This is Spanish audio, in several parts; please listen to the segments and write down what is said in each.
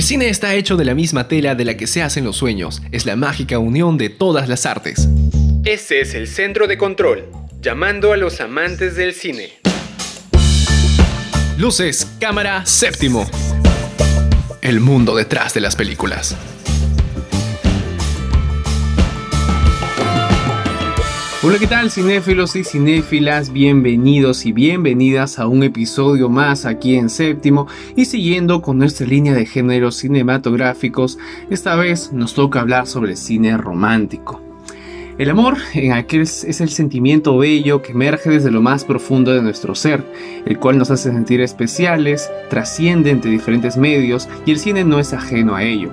El cine está hecho de la misma tela de la que se hacen los sueños, es la mágica unión de todas las artes. Ese es el centro de control, llamando a los amantes del cine. Luces, cámara, séptimo. El mundo detrás de las películas. Hola, ¿qué tal cinéfilos y cinéfilas? Bienvenidos y bienvenidas a un episodio más aquí en Séptimo y siguiendo con nuestra línea de géneros cinematográficos, esta vez nos toca hablar sobre cine romántico. El amor en aquel es el sentimiento bello que emerge desde lo más profundo de nuestro ser, el cual nos hace sentir especiales, trasciende entre diferentes medios y el cine no es ajeno a ello.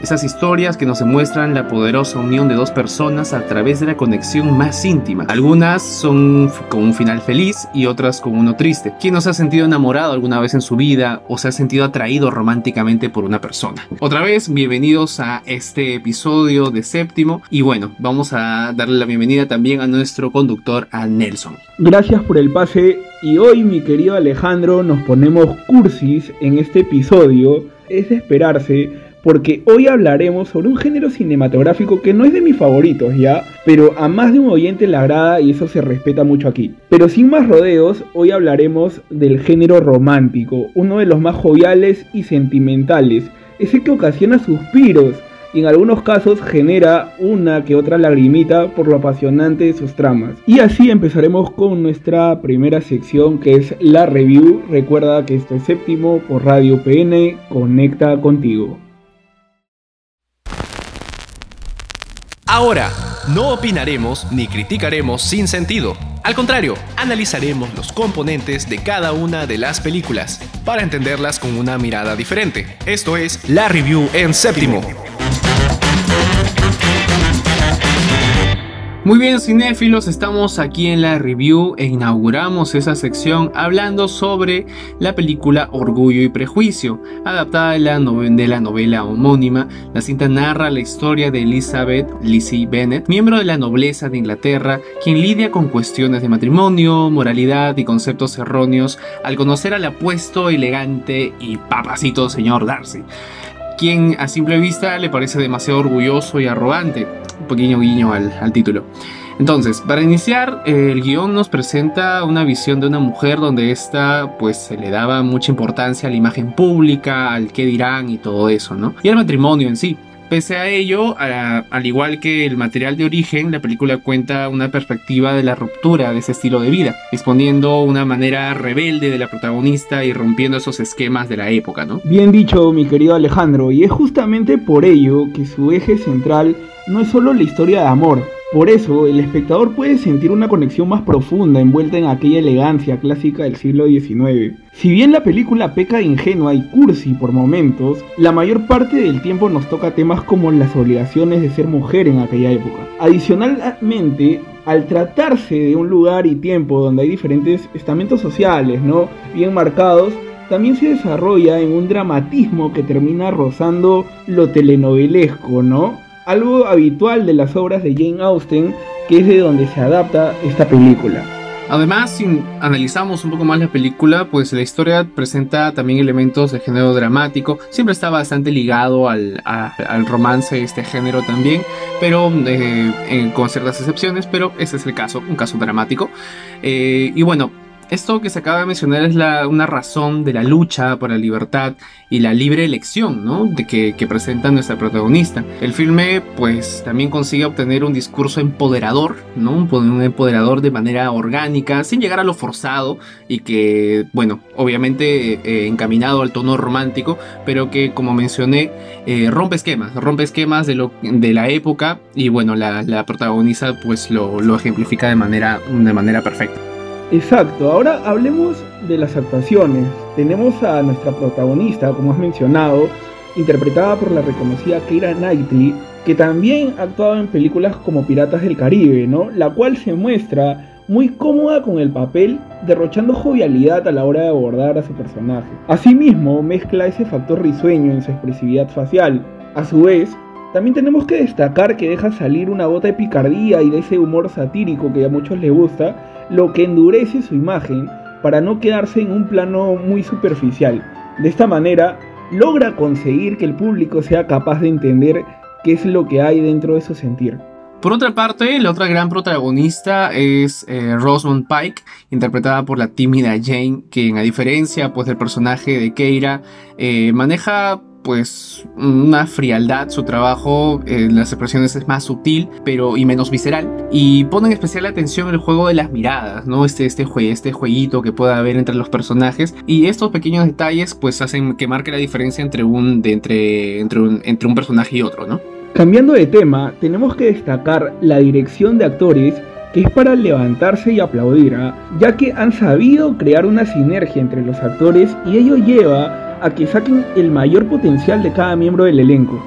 Esas historias que nos demuestran la poderosa unión de dos personas a través de la conexión más íntima. Algunas son con un final feliz y otras con uno triste. ¿Quién nos ha sentido enamorado alguna vez en su vida o se ha sentido atraído románticamente por una persona? Otra vez, bienvenidos a este episodio de séptimo y bueno, vamos a darle la bienvenida también a nuestro conductor, a Nelson. Gracias por el pase y hoy mi querido Alejandro nos ponemos cursis en este episodio. Es de esperarse porque hoy hablaremos sobre un género cinematográfico que no es de mis favoritos ya, pero a más de un oyente le agrada y eso se respeta mucho aquí. Pero sin más rodeos, hoy hablaremos del género romántico, uno de los más joviales y sentimentales, ese que ocasiona suspiros y en algunos casos genera una que otra lagrimita por lo apasionante de sus tramas. Y así empezaremos con nuestra primera sección que es la review. Recuerda que esto es séptimo por Radio PN, conecta contigo. Ahora, no opinaremos ni criticaremos sin sentido. Al contrario, analizaremos los componentes de cada una de las películas para entenderlas con una mirada diferente. Esto es la review en séptimo. Muy bien, cinéfilos, estamos aquí en la review e inauguramos esa sección hablando sobre la película Orgullo y Prejuicio, adaptada de la, novela homónima. La cinta narra la historia de Elizabeth Lizzie Bennet, miembro de la nobleza de Inglaterra, quien lidia con cuestiones de matrimonio, moralidad y conceptos erróneos al conocer al apuesto, elegante y papacito señor Darcy quien a simple vista le parece demasiado orgulloso y arrogante. Un pequeño guiño al, título. Entonces, para iniciar, el guion nos presenta una visión de una mujer donde esta pues se le daba mucha importancia a la imagen pública, al qué dirán y todo eso, ¿no? Y al matrimonio en sí. Pese a ello, al igual que el material de origen, la película cuenta una perspectiva de la ruptura de ese estilo de vida, exponiendo una manera rebelde de la protagonista y rompiendo esos esquemas de la época, ¿no? Bien dicho, mi querido Alejandro, y es justamente por ello que su eje central no es solo la historia de amor, por eso, el espectador puede sentir una conexión más profunda envuelta en aquella elegancia clásica del siglo XIX. Si bien la película peca de ingenua y cursi por momentos, la mayor parte del tiempo nos toca temas como las obligaciones de ser mujer en aquella época. Adicionalmente, al tratarse de un lugar y tiempo donde hay diferentes estamentos sociales, ¿no? Bien marcados, también se desarrolla en un dramatismo que termina rozando lo telenovelesco, ¿no? Algo habitual de las obras de Jane Austen, que es de donde se adapta esta película. Además, si analizamos un poco más la película, pues la historia presenta también elementos de género dramático. Siempre está bastante ligado al, romance, este género también, pero eh, con ciertas excepciones, pero ese es el caso, un caso dramático. Eh, y bueno, esto que se acaba de mencionar es una razón de la lucha por la libertad y la libre elección, ¿no? De que, presenta nuestra protagonista. El filme, pues, también consigue obtener un discurso empoderador, ¿no? Un, empoderador de manera orgánica, sin llegar a lo forzado y que, bueno, obviamente eh, encaminado al tono romántico, pero que, como mencioné, eh, rompe esquemas, rompe esquemas de, lo, de la época y, bueno, la, la protagonista, pues, lo, lo ejemplifica de manera, de manera perfecta. Exacto, ahora hablemos de las actuaciones. Tenemos a nuestra protagonista, como has mencionado, interpretada por la reconocida Keira Knightley, que también ha actuado en películas como Piratas del Caribe, ¿no? La cual se muestra muy cómoda con el papel, derrochando jovialidad a la hora de abordar a su personaje. Asimismo, mezcla ese factor risueño en su expresividad facial. A su vez, también tenemos que destacar que deja salir una gota de picardía y de ese humor satírico que a muchos les gusta, lo que endurece su imagen para no quedarse en un plano muy superficial. De esta manera, logra conseguir que el público sea capaz de entender qué es lo que hay dentro de su sentir. Por otra parte, la otra gran protagonista es eh, Rosamund Pike, interpretada por la tímida Jane, quien a diferencia pues, del personaje de Keira, eh, maneja pues una frialdad, su trabajo en las expresiones es más sutil pero y menos visceral y pone en especial atención el juego de las miradas, ¿no? Este, este, este jueguito que pueda haber entre los personajes y estos pequeños detalles pues hacen que marque la diferencia entre un, entre, entre, un, entre un personaje y otro, ¿no? Cambiando de tema, tenemos que destacar la dirección de actores que es para levantarse y aplaudir, ¿ah? ya que han sabido crear una sinergia entre los actores y ello lleva a que saquen el mayor potencial de cada miembro del elenco.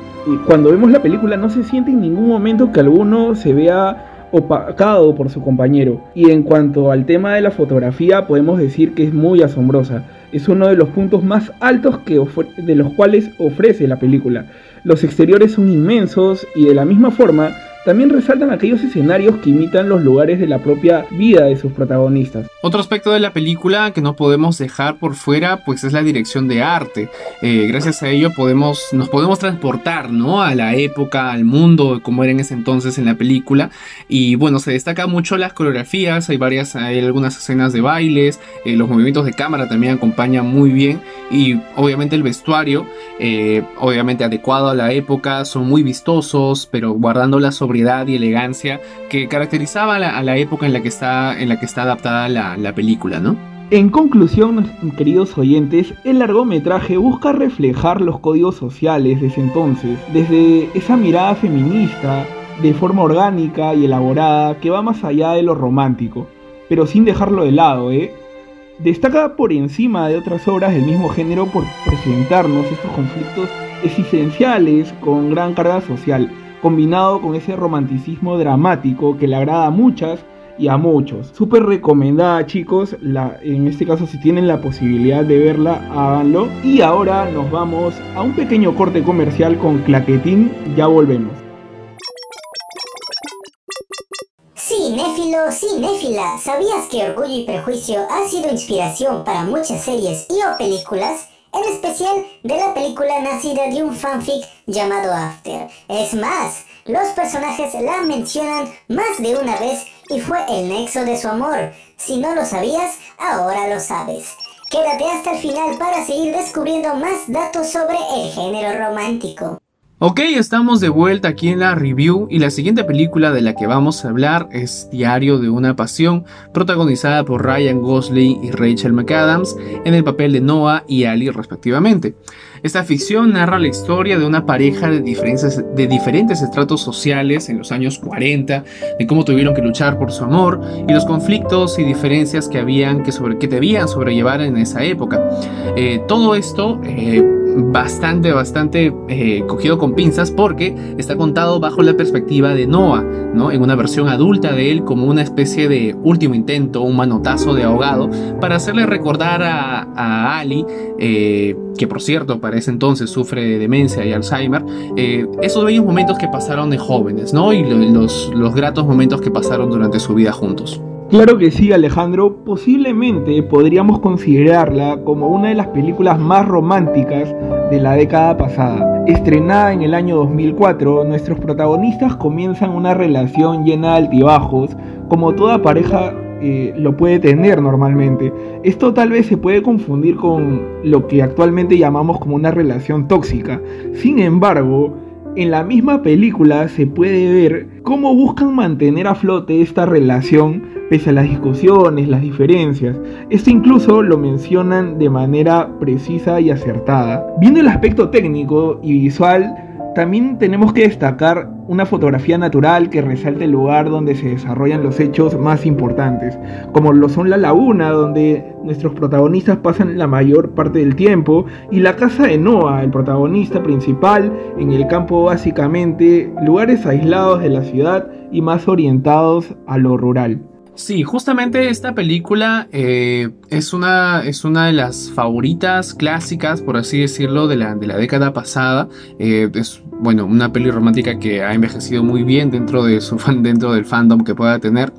Cuando vemos la película no se siente en ningún momento que alguno se vea opacado por su compañero. Y en cuanto al tema de la fotografía, podemos decir que es muy asombrosa. Es uno de los puntos más altos que de los cuales ofrece la película. Los exteriores son inmensos y de la misma forma también resaltan aquellos escenarios que imitan los lugares de la propia vida de sus protagonistas. Otro aspecto de la película que no podemos dejar por fuera pues es la dirección de arte. Eh, gracias a ello podemos, nos podemos transportar ¿no? a la época, al mundo, como era en ese entonces en la película. Y bueno, se destaca mucho las coreografías, hay varias, hay algunas escenas de bailes, eh, los movimientos de cámara también acompañan muy bien y obviamente el vestuario, eh, obviamente adecuado a la época, son muy vistosos, pero guardando la y elegancia que caracterizaba a la, época en la que está, en la que está adaptada la, la película, ¿no? En conclusión, queridos oyentes, el largometraje busca reflejar los códigos sociales de ese entonces, desde esa mirada feminista, de forma orgánica y elaborada, que va más allá de lo romántico, pero sin dejarlo de lado, ¿eh? Destaca por encima de otras obras del mismo género por presentarnos estos conflictos existenciales con gran carga social, combinado con ese romanticismo dramático que le agrada a muchas y a muchos. Súper recomendada chicos, en este caso si tienen la posibilidad de verla, háganlo. Y ahora nos vamos a un pequeño corte comercial con Claquetín, ya volvemos. Cinéfilo, cinéfila, ¿sabías que Orgullo y Prejuicio ha sido inspiración para muchas series y o películas? En especial de la película nacida de un fanfic llamado After. Es más, los personajes la mencionan más de una vez y fue el nexo de su amor. Si no lo sabías, ahora lo sabes. Quédate hasta el final para seguir descubriendo más datos sobre el género romántico. Ok, estamos de vuelta aquí en la review y la siguiente película de la que vamos a hablar es Diario de una Pasión, protagonizada por Ryan Gosling y Rachel McAdams en el papel de Noah y Ali respectivamente. Esta ficción narra la historia de una pareja de diferentes, estratos sociales en los años 40, de cómo tuvieron que luchar por su amor y los conflictos y diferencias que, habían, que, sobre, debían sobrellevar en esa época. Eh, todo esto... Eh, bastante, bastante eh, cogido con pinzas porque está contado bajo la perspectiva de Noah, ¿no? En una versión adulta de él como una especie de último intento, un manotazo de ahogado para hacerle recordar a, Ali, eh, que por cierto para ese entonces sufre de demencia y Alzheimer, eh, esos bellos momentos que pasaron de jóvenes, ¿no? Y los, los gratos momentos que pasaron durante su vida juntos. Claro que sí, Alejandro. Posiblemente podríamos considerarla como una de las películas más románticas de la década pasada. Estrenada en el año 2004, nuestros protagonistas comienzan una relación llena de altibajos, como toda pareja eh, lo puede tener normalmente. Esto tal vez se puede confundir con lo que actualmente llamamos como una relación tóxica. Sin embargo, en la misma película se puede ver cómo buscan mantener a flote esta relación pese a las discusiones, las diferencias. Esto incluso lo mencionan de manera precisa y acertada. Viendo el aspecto técnico y visual, también tenemos que destacar una fotografía natural que resalte el lugar donde se desarrollan los hechos más importantes, como lo son la laguna donde nuestros protagonistas pasan la mayor parte del tiempo y la casa de Noah, el protagonista principal, en el campo básicamente, lugares aislados de la ciudad y más orientados a lo rural. Sí, justamente esta película eh, es, una, es una de las favoritas clásicas, por así decirlo, de la, de la década pasada. Eh, es bueno, una peli romántica que ha envejecido muy bien dentro de su dentro del fandom que pueda tener.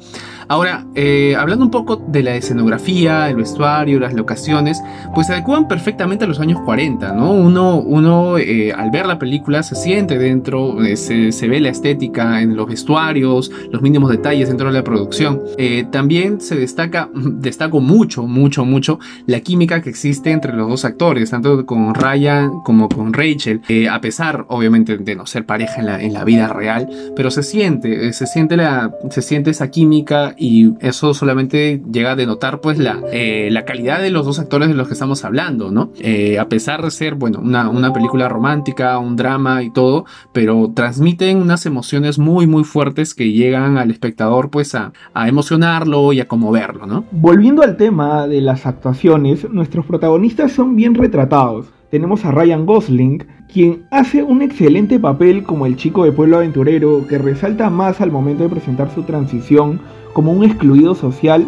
Ahora, eh, hablando un poco de la escenografía, el vestuario, las locaciones, pues se adecuan perfectamente a los años 40, ¿no? Uno, uno eh, al ver la película se siente dentro, eh, se, ve la estética en los vestuarios, los mínimos detalles dentro de la producción. también se destaca, destaco mucho, mucho, mucho la química que existe entre los dos actores, tanto con Ryan como con Rachel, a pesar, obviamente, de no ser pareja en la, en la vida real, pero se siente, se siente, la, se siente esa química y eso solamente llega a denotar pues la, eh, la calidad de los dos actores de los que estamos hablando, ¿no? Eh, a pesar de ser, bueno, una, una, película romántica, un drama y todo, pero transmiten unas emociones muy muy fuertes que llegan al espectador pues a, a emocionarlo y a conmoverlo, ¿no? Volviendo al tema de las actuaciones, nuestros protagonistas son bien retratados tenemos a Ryan Gosling, quien hace un excelente papel como el chico de pueblo aventurero que resalta más al momento de presentar su transición como un excluido social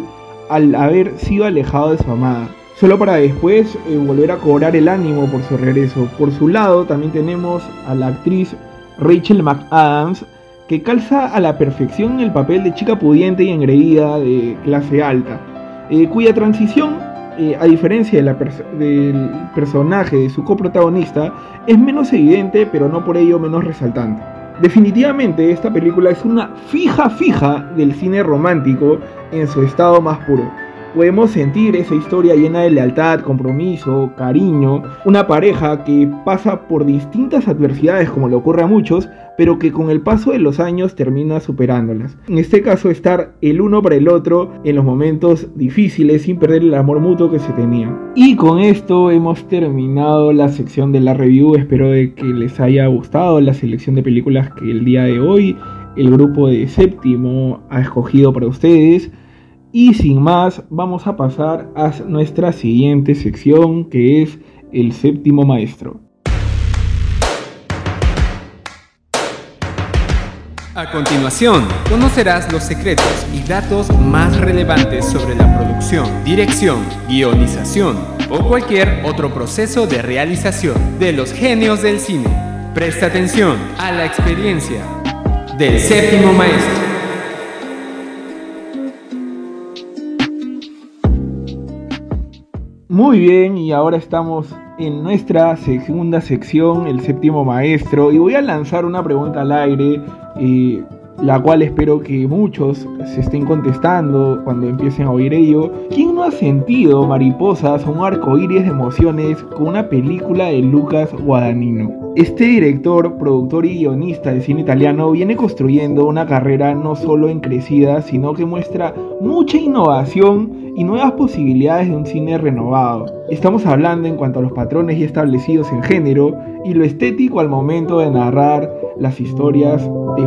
al haber sido alejado de su amada, solo para después eh, volver a cobrar el ánimo por su regreso. Por su lado también tenemos a la actriz Rachel McAdams, que calza a la perfección el papel de chica pudiente y engreída de clase alta, eh, cuya transición, eh, a diferencia del personaje de su coprotagonista, es menos evidente pero no por ello menos resaltante. Definitivamente esta película es una fija fija del cine romántico en su estado más puro. Podemos sentir esa historia llena de lealtad, compromiso, cariño, una pareja que pasa por distintas adversidades como le ocurre a muchos, pero que con el paso de los años termina superándolas. En este caso, estar el uno para el otro en los momentos difíciles sin perder el amor mutuo que se tenía. Y con esto hemos terminado la sección de la review. Espero de que les haya gustado la selección de películas que el día de hoy el grupo de séptimo ha escogido para ustedes. Y sin más, vamos a pasar a nuestra siguiente sección que es el séptimo maestro. A continuación, conocerás los secretos y datos más relevantes sobre la producción, dirección, guionización o cualquier otro proceso de realización de los genios del cine. Presta atención a la experiencia del séptimo maestro. Muy bien, y ahora estamos en nuestra segunda sección, el séptimo maestro, y voy a lanzar una pregunta al aire, eh, la cual espero que muchos se estén contestando cuando empiecen a oír ello. ¿Quién no ha sentido mariposas o un arco iris de emociones con una película de Lucas Guadagnino? Este director, productor y guionista de cine italiano viene construyendo una carrera no solo en crecida, sino que muestra mucha innovación y nuevas posibilidades de un cine renovado. Estamos hablando en cuanto a los patrones ya establecidos en género y lo estético al momento de narrar las historias de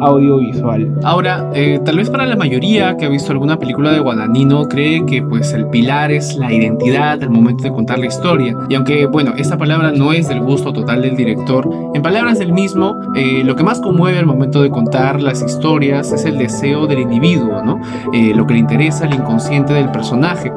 audiovisual. Ahora, eh, tal vez para la mayoría que ha visto alguna película de Guadagnino cree que pues el pilar es la identidad al momento de contar la historia. Y aunque bueno, esta palabra no es del gusto total del director, en palabras del mismo, eh, lo que más conmueve al momento de contar las historias es el deseo del individuo, ¿no? Eh, lo que le interesa al inconsciente del personaje.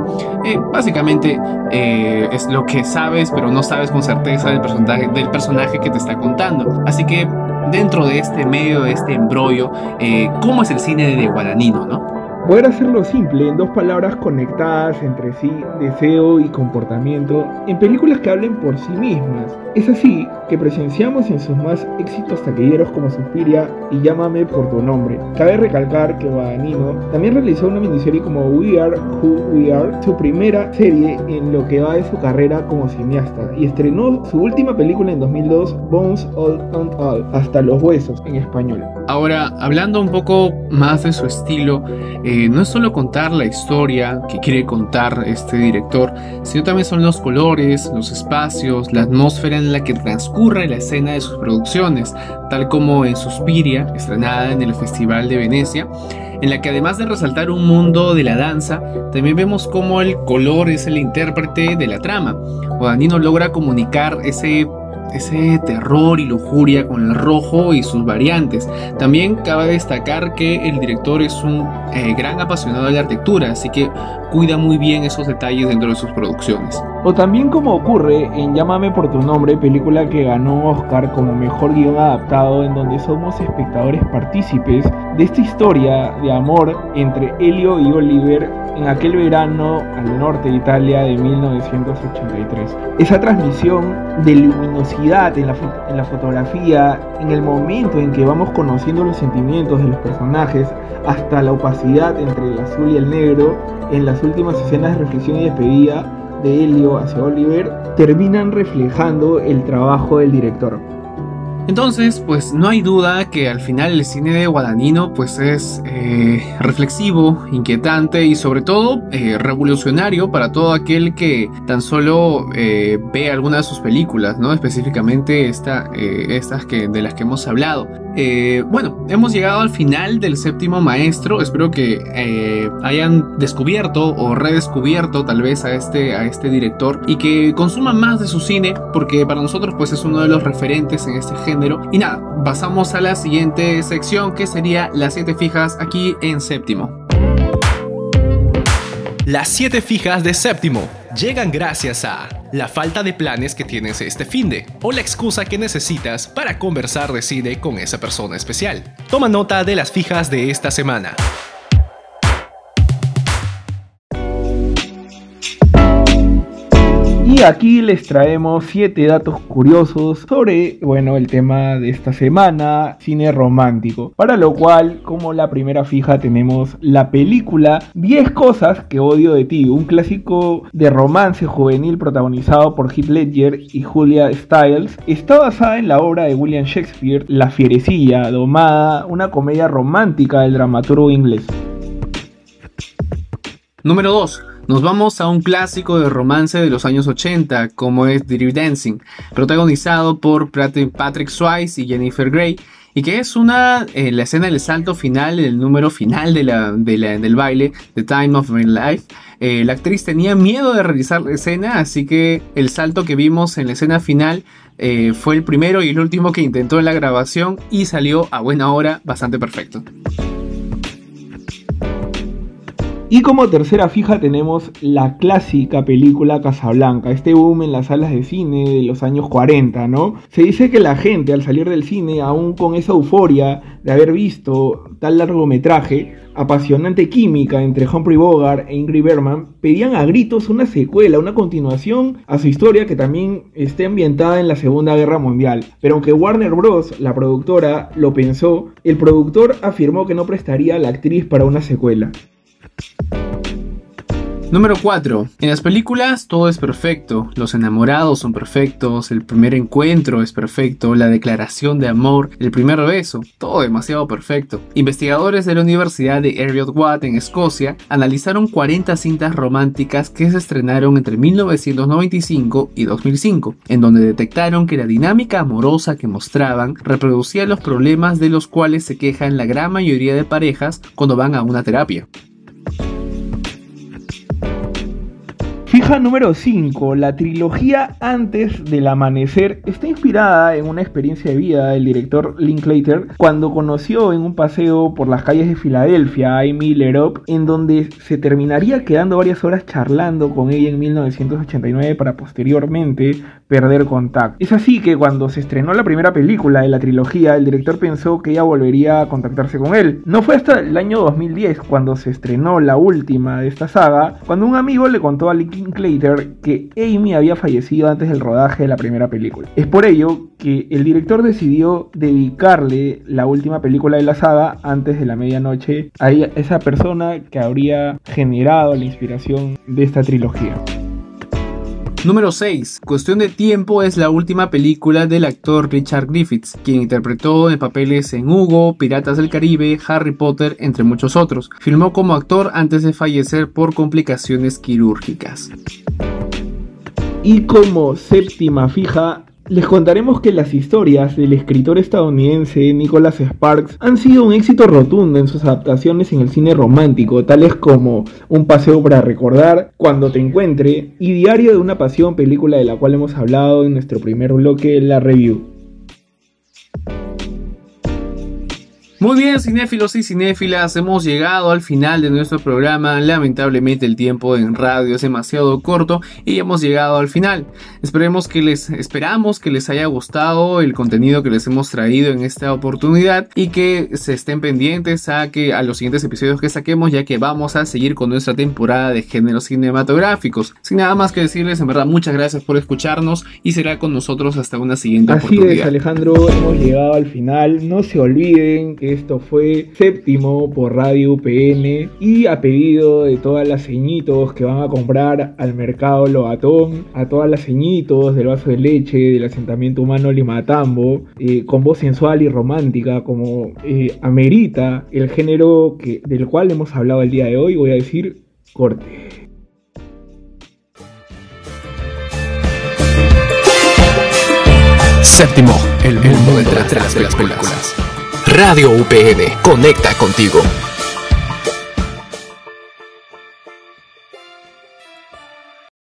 básicamente es lo que sabes pero no sabes con certeza del personaje, del personaje que te está contando. Así que dentro de este medio, de este embrollo, eh, cómo es el cine de Guadagnino, ¿no? Poder hacerlo simple en dos palabras conectadas entre sí, deseo y comportamiento, en películas que hablen por sí mismas. Es así que presenciamos en sus más éxitos taquilleros como Suspiria y Llámame por tu nombre. Cabe recalcar que Guadagnino también realizó una miniserie como We Are Who We Are, su primera serie en lo que va de su carrera como cineasta, y estrenó su última película en 2002, Bones All and All, hasta los huesos en español. Ahora, hablando un poco más de su estilo, eh, no es solo contar la historia que quiere contar este director, sino también son los colores, los espacios, la atmósfera en la que transcurre la escena de sus producciones, tal como en Suspiria, estrenada en el Festival de Venecia, en la que además de resaltar un mundo de la danza, también vemos cómo el color es el intérprete de la trama. Guadagnino logra comunicar ese ese terror y lujuria con el rojo y sus variantes. También cabe destacar que el director es un eh, gran apasionado de la arquitectura, así que cuida muy bien esos detalles dentro de sus producciones. O también como ocurre en Llámame por tu nombre, película que ganó Oscar como mejor guion adaptado en donde somos espectadores partícipes de esta historia de amor entre Elio y Oliver en aquel verano al norte de Italia de 1983. Esa transmisión de luminosidad en la, en la fotografía, en el momento en que vamos conociendo los sentimientos de los personajes, hasta la opacidad entre el azul y el negro, en las últimas escenas de reflexión y despedida, de Helio hacia Oliver terminan reflejando el trabajo del director. Entonces, pues no hay duda que al final el cine de Guadagnino pues es eh, reflexivo, inquietante y sobre todo eh, revolucionario para todo aquel que tan solo eh, ve alguna de sus películas, ¿no? Específicamente esta, estas que, de las que hemos hablado. bueno, hemos llegado al final del séptimo maestro. Espero que hayan descubierto o redescubierto tal vez a este, a este director y que consuman más de su cine porque para nosotros pues es uno de los referentes en este género y nada, pasamos a la siguiente sección que sería las 7 fijas aquí en séptimo. Las 7 fijas de séptimo llegan gracias a la falta de planes que tienes este fin de o la excusa que necesitas para conversar de cine con esa persona especial. Toma nota de las fijas de esta semana. Y aquí les traemos 7 datos curiosos sobre, bueno, el tema de esta semana, cine romántico. Para lo cual, como la primera fija, tenemos la película 10 cosas que odio de ti, un clásico de romance juvenil protagonizado por Heath Ledger y Julia Stiles. Está basada en la obra de William Shakespeare, La Fierecilla, domada, una comedia romántica del dramaturgo inglés. Número 2. Nos vamos a un clásico de romance de los años 80, como es Dirty Dancing, protagonizado por Patrick Swayze y Jennifer Grey, y que es una, eh, la escena del salto final, el número final de la, del baile, The Time of My Life. Eh, la actriz tenía miedo de realizar la escena, así que el salto que vimos en la escena final eh, fue el primero y el último que intentó en la grabación y salió a buena hora bastante perfecto. Y como tercera fija tenemos la clásica película Casablanca, este boom en las salas de cine de los años 40, ¿no? Se dice que la gente al salir del cine, aún con esa euforia de haber visto tal largometraje, apasionante química entre Humphrey Bogart e Ingrid Bergman, pedían a gritos una secuela, una continuación a su historia que también esté ambientada en la Segunda Guerra Mundial. Pero aunque Warner Bros., la productora, lo pensó, el productor afirmó que no prestaría a la actriz para una secuela. Número 4. En las películas todo es perfecto, los enamorados son perfectos, el primer encuentro es perfecto, la declaración de amor, el primer beso, todo demasiado perfecto. Investigadores de la Universidad de Heriot Watt en Escocia analizaron 40 cintas románticas que se estrenaron entre 1995 y 2005, en donde detectaron que la dinámica amorosa que mostraban reproducía los problemas de los cuales se quejan la gran mayoría de parejas cuando van a una terapia. Fija número 5. La trilogía Antes del Amanecer está inspirada en una experiencia de vida del director Linklater cuando conoció en un paseo por las calles de Filadelfia a Amy Lerop, en donde se terminaría quedando varias horas charlando con ella en 1989 para posteriormente perder contacto. Es así que cuando se estrenó la primera película de la trilogía, el director pensó que ella volvería a contactarse con él. No fue hasta el año 2010 cuando se estrenó la última de esta saga, cuando un amigo le contó a Linklater que Amy había fallecido antes del rodaje de la primera película. Es por ello que el director decidió dedicarle la última película de la saga antes de la medianoche a esa persona que habría generado la inspiración de esta trilogía. Número 6. Cuestión de tiempo es la última película del actor Richard Griffiths, quien interpretó en papeles en Hugo, Piratas del Caribe, Harry Potter, entre muchos otros. Filmó como actor antes de fallecer por complicaciones quirúrgicas. Y como séptima fija, les contaremos que las historias del escritor estadounidense Nicholas Sparks han sido un éxito rotundo en sus adaptaciones en el cine romántico, tales como Un paseo para recordar, Cuando te encuentre y Diario de una pasión, película de la cual hemos hablado en nuestro primer bloque, la review. Muy bien, cinéfilos y cinéfilas, hemos llegado al final de nuestro programa. Lamentablemente el tiempo en radio es demasiado corto y hemos llegado al final. Esperemos que les esperamos que les haya gustado el contenido que les hemos traído en esta oportunidad y que se estén pendientes a que a los siguientes episodios que saquemos, ya que vamos a seguir con nuestra temporada de géneros cinematográficos. Sin nada más que decirles, en verdad muchas gracias por escucharnos y será con nosotros hasta una siguiente Así oportunidad. es, Alejandro, hemos llegado al final. No se olviden que esto fue séptimo por Radio UPN y a pedido de todas las ceñitos que van a comprar al mercado Lobatón, a todas las ceñitos del vaso de leche del asentamiento humano Limatambo, eh, con voz sensual y romántica como eh, amerita el género que, del cual hemos hablado el día de hoy, voy a decir corte. Séptimo, el mundo detrás de las películas. Radio UPN, conecta contigo.